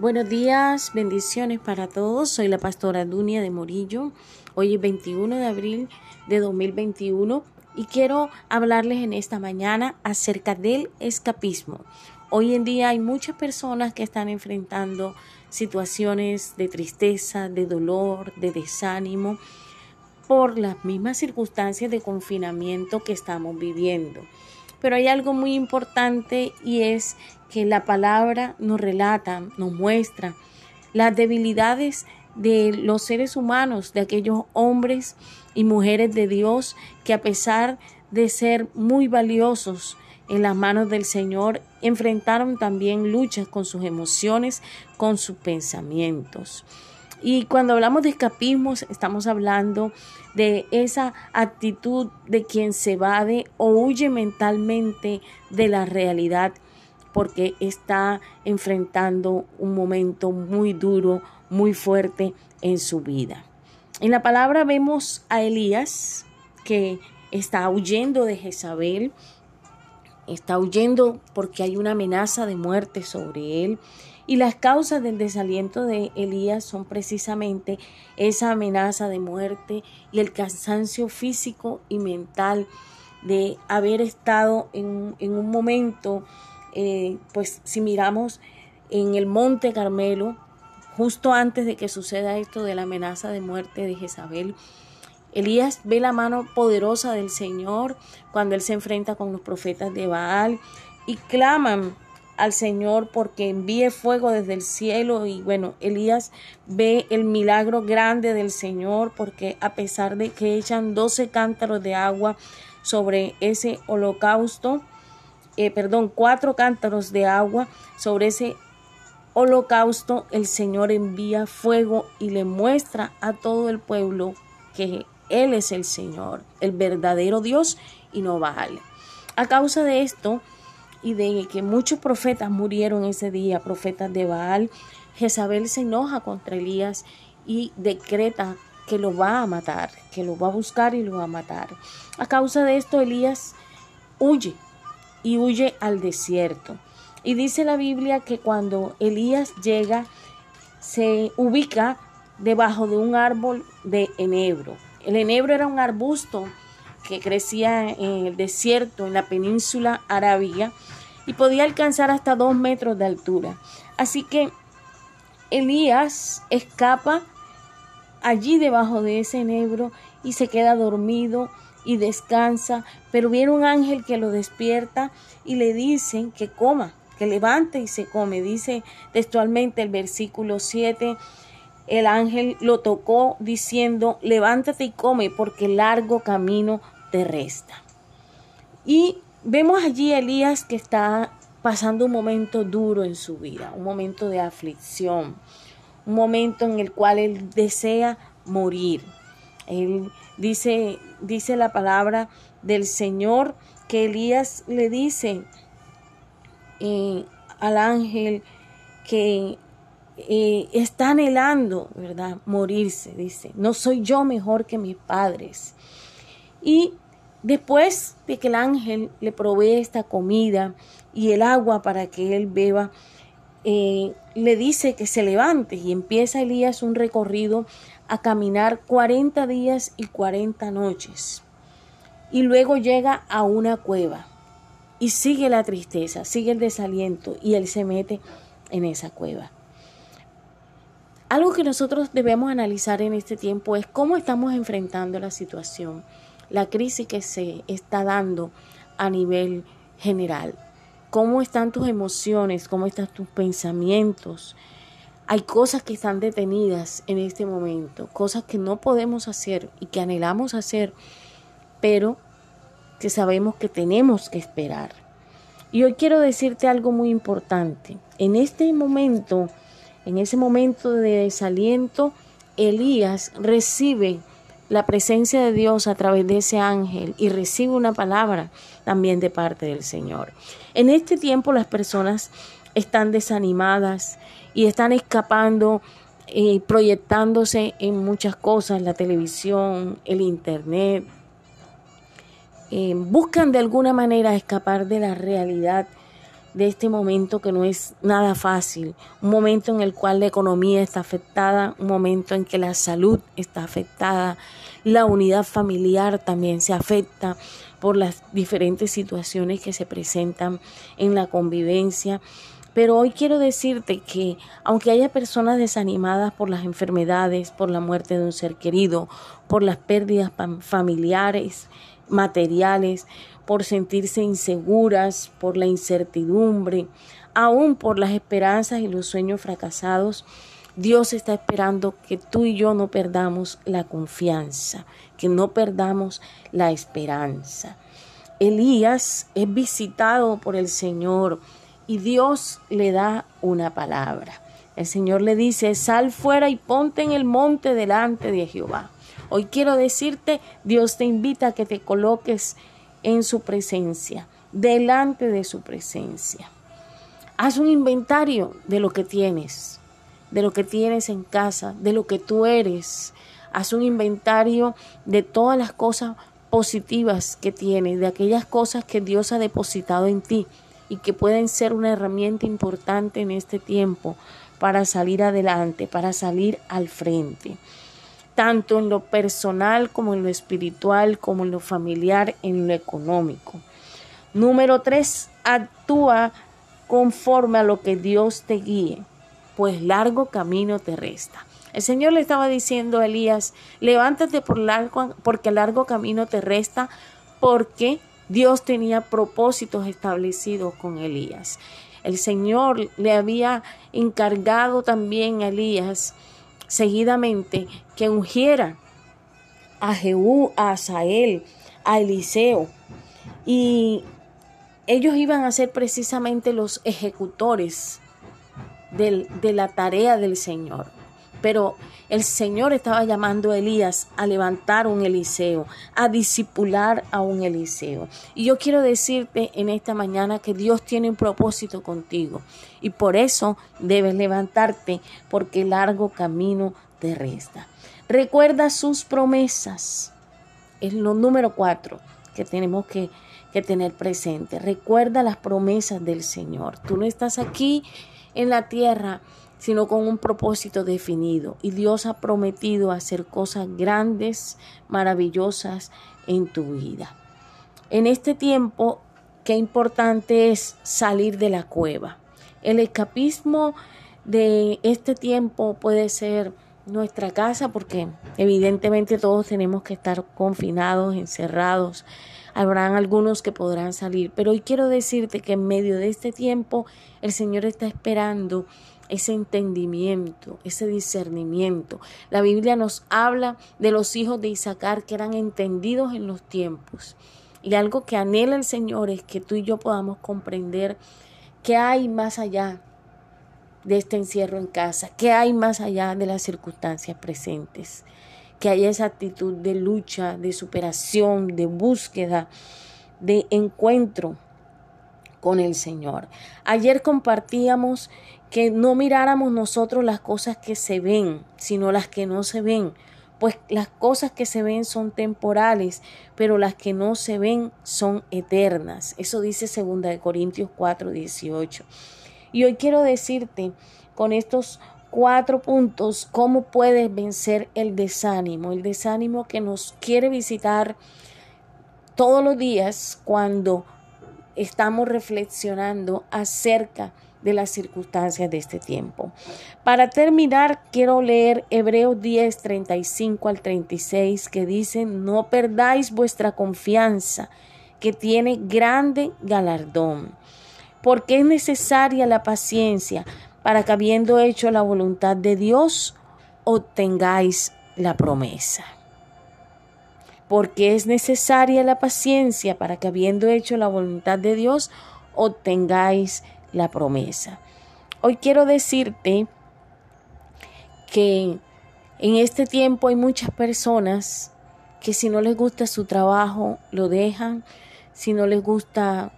Buenos días, bendiciones para todos. Soy la pastora Dunia de Morillo. Hoy es 21 de abril de 2021 y quiero hablarles en esta mañana acerca del escapismo. Hoy en día hay muchas personas que están enfrentando situaciones de tristeza, de dolor, de desánimo por las mismas circunstancias de confinamiento que estamos viviendo. Pero hay algo muy importante y es que la palabra nos relata, nos muestra las debilidades de los seres humanos, de aquellos hombres y mujeres de Dios que a pesar de ser muy valiosos en las manos del Señor, enfrentaron también luchas con sus emociones, con sus pensamientos. Y cuando hablamos de escapismos, estamos hablando de esa actitud de quien se evade o huye mentalmente de la realidad porque está enfrentando un momento muy duro, muy fuerte en su vida. En la palabra vemos a Elías que está huyendo de Jezabel, está huyendo porque hay una amenaza de muerte sobre él. Y las causas del desaliento de Elías son precisamente esa amenaza de muerte y el cansancio físico y mental de haber estado en, en un momento eh, pues si miramos en el monte Carmelo, justo antes de que suceda esto de la amenaza de muerte de Jezabel, Elías ve la mano poderosa del Señor cuando él se enfrenta con los profetas de Baal y claman al Señor porque envíe fuego desde el cielo y bueno, Elías ve el milagro grande del Señor porque a pesar de que echan 12 cántaros de agua sobre ese holocausto, eh, perdón, cuatro cántaros de agua sobre ese holocausto, el Señor envía fuego y le muestra a todo el pueblo que Él es el Señor, el verdadero Dios y no vale. A causa de esto y de que muchos profetas murieron ese día, profetas de Baal, Jezabel se enoja contra Elías y decreta que lo va a matar, que lo va a buscar y lo va a matar. A causa de esto, Elías huye y huye al desierto. Y dice la Biblia que cuando Elías llega, se ubica debajo de un árbol de enebro. El enebro era un arbusto que crecía en el desierto, en la península arábiga, y podía alcanzar hasta dos metros de altura. Así que Elías escapa allí debajo de ese enebro y se queda dormido y descansa, pero viene un ángel que lo despierta y le dicen que coma, que levante y se come. Dice textualmente el versículo 7, el ángel lo tocó diciendo, levántate y come porque largo camino te resta. Y vemos allí a Elías que está pasando un momento duro en su vida, un momento de aflicción, un momento en el cual él desea morir. Él dice, dice la palabra del Señor que Elías le dice eh, al ángel que eh, está anhelando, ¿verdad? Morirse, dice, no soy yo mejor que mis padres. Y después de que el ángel le provee esta comida y el agua para que él beba, eh, le dice que se levante y empieza Elías un recorrido a caminar 40 días y 40 noches. Y luego llega a una cueva y sigue la tristeza, sigue el desaliento y él se mete en esa cueva. Algo que nosotros debemos analizar en este tiempo es cómo estamos enfrentando la situación, la crisis que se está dando a nivel general. ¿Cómo están tus emociones? ¿Cómo están tus pensamientos? Hay cosas que están detenidas en este momento, cosas que no podemos hacer y que anhelamos hacer, pero que sabemos que tenemos que esperar. Y hoy quiero decirte algo muy importante. En este momento, en ese momento de desaliento, Elías recibe la presencia de Dios a través de ese ángel y recibe una palabra también de parte del Señor. En este tiempo las personas están desanimadas y están escapando, eh, proyectándose en muchas cosas, la televisión, el internet. Eh, buscan de alguna manera escapar de la realidad de este momento que no es nada fácil, un momento en el cual la economía está afectada, un momento en que la salud está afectada, la unidad familiar también se afecta por las diferentes situaciones que se presentan en la convivencia. Pero hoy quiero decirte que aunque haya personas desanimadas por las enfermedades, por la muerte de un ser querido, por las pérdidas familiares, materiales, por sentirse inseguras, por la incertidumbre, aún por las esperanzas y los sueños fracasados, Dios está esperando que tú y yo no perdamos la confianza, que no perdamos la esperanza. Elías es visitado por el Señor y Dios le da una palabra. El Señor le dice, sal fuera y ponte en el monte delante de Jehová. Hoy quiero decirte, Dios te invita a que te coloques en su presencia, delante de su presencia. Haz un inventario de lo que tienes, de lo que tienes en casa, de lo que tú eres. Haz un inventario de todas las cosas positivas que tienes, de aquellas cosas que Dios ha depositado en ti y que pueden ser una herramienta importante en este tiempo para salir adelante, para salir al frente tanto en lo personal como en lo espiritual, como en lo familiar, en lo económico. Número tres, actúa conforme a lo que Dios te guíe, pues largo camino te resta. El Señor le estaba diciendo a Elías, levántate por largo, porque largo camino te resta, porque Dios tenía propósitos establecidos con Elías. El Señor le había encargado también a Elías seguidamente que ungiera a Jehú, a Asael, a Eliseo. Y ellos iban a ser precisamente los ejecutores de la tarea del Señor. Pero el Señor estaba llamando a Elías a levantar un Eliseo, a disipular a un Eliseo. Y yo quiero decirte en esta mañana que Dios tiene un propósito contigo. Y por eso debes levantarte, porque largo camino te resta. Recuerda sus promesas. Es lo número cuatro que tenemos que, que tener presente. Recuerda las promesas del Señor. Tú no estás aquí en la tierra sino con un propósito definido. Y Dios ha prometido hacer cosas grandes, maravillosas en tu vida. En este tiempo, qué importante es salir de la cueva. El escapismo de este tiempo puede ser nuestra casa porque evidentemente todos tenemos que estar confinados, encerrados. Habrán algunos que podrán salir, pero hoy quiero decirte que en medio de este tiempo el Señor está esperando ese entendimiento, ese discernimiento. La Biblia nos habla de los hijos de Isaacar que eran entendidos en los tiempos. Y algo que anhela el Señor es que tú y yo podamos comprender qué hay más allá de este encierro en casa, qué hay más allá de las circunstancias presentes, que haya esa actitud de lucha, de superación, de búsqueda, de encuentro con el Señor. Ayer compartíamos que no miráramos nosotros las cosas que se ven, sino las que no se ven, pues las cosas que se ven son temporales, pero las que no se ven son eternas. Eso dice 2 Corintios 4, 18. Y hoy quiero decirte con estos cuatro puntos cómo puedes vencer el desánimo, el desánimo que nos quiere visitar todos los días cuando estamos reflexionando acerca de las circunstancias de este tiempo. Para terminar, quiero leer Hebreos 10, 35 al 36, que dice, no perdáis vuestra confianza, que tiene grande galardón, porque es necesaria la paciencia para que habiendo hecho la voluntad de Dios, obtengáis la promesa. Porque es necesaria la paciencia para que habiendo hecho la voluntad de Dios, obtengáis la promesa. Hoy quiero decirte que en este tiempo hay muchas personas que si no les gusta su trabajo, lo dejan, si no les gusta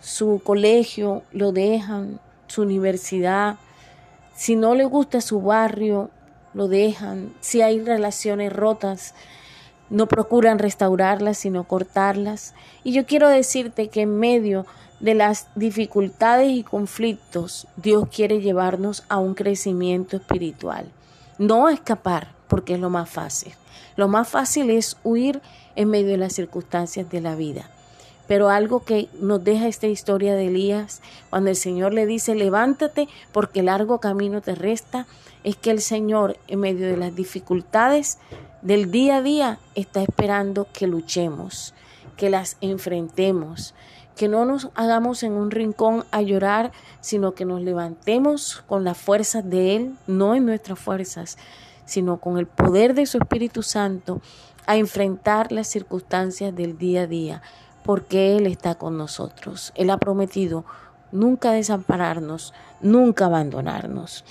su colegio, lo dejan, su universidad, si no les gusta su barrio, lo dejan, si hay relaciones rotas, no procuran restaurarlas, sino cortarlas. Y yo quiero decirte que en medio de las dificultades y conflictos, Dios quiere llevarnos a un crecimiento espiritual. No escapar, porque es lo más fácil. Lo más fácil es huir en medio de las circunstancias de la vida. Pero algo que nos deja esta historia de Elías, cuando el Señor le dice, levántate porque largo camino te resta, es que el Señor en medio de las dificultades del día a día está esperando que luchemos, que las enfrentemos, que no nos hagamos en un rincón a llorar, sino que nos levantemos con las fuerzas de Él, no en nuestras fuerzas, sino con el poder de su Espíritu Santo a enfrentar las circunstancias del día a día, porque Él está con nosotros. Él ha prometido nunca desampararnos, nunca abandonarnos.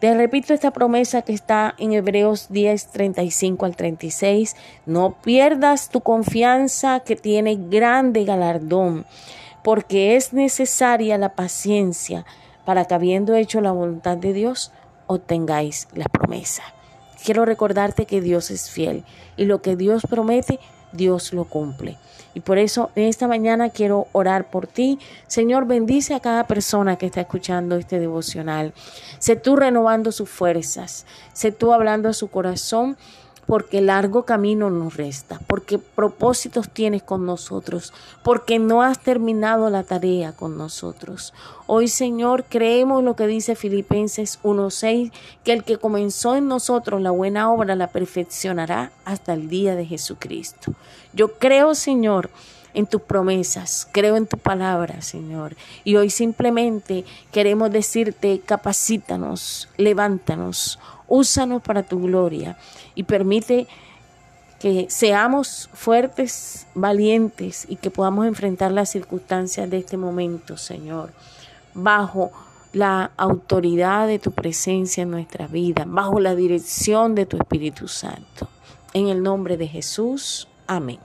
Te repito esta promesa que está en Hebreos 10, 35 al 36. No pierdas tu confianza que tiene grande galardón, porque es necesaria la paciencia para que habiendo hecho la voluntad de Dios, obtengáis la promesa. Quiero recordarte que Dios es fiel y lo que Dios promete, Dios lo cumple. Y por eso en esta mañana quiero orar por ti. Señor, bendice a cada persona que está escuchando este devocional. Sé tú renovando sus fuerzas. Sé tú hablando a su corazón porque largo camino nos resta, porque propósitos tienes con nosotros, porque no has terminado la tarea con nosotros. Hoy, Señor, creemos lo que dice Filipenses 1:6, que el que comenzó en nosotros la buena obra la perfeccionará hasta el día de Jesucristo. Yo creo, Señor, en tus promesas, creo en tu palabra, Señor. Y hoy simplemente queremos decirte, capacítanos, levántanos, úsanos para tu gloria y permite que seamos fuertes, valientes y que podamos enfrentar las circunstancias de este momento, Señor, bajo la autoridad de tu presencia en nuestra vida, bajo la dirección de tu Espíritu Santo. En el nombre de Jesús, amén.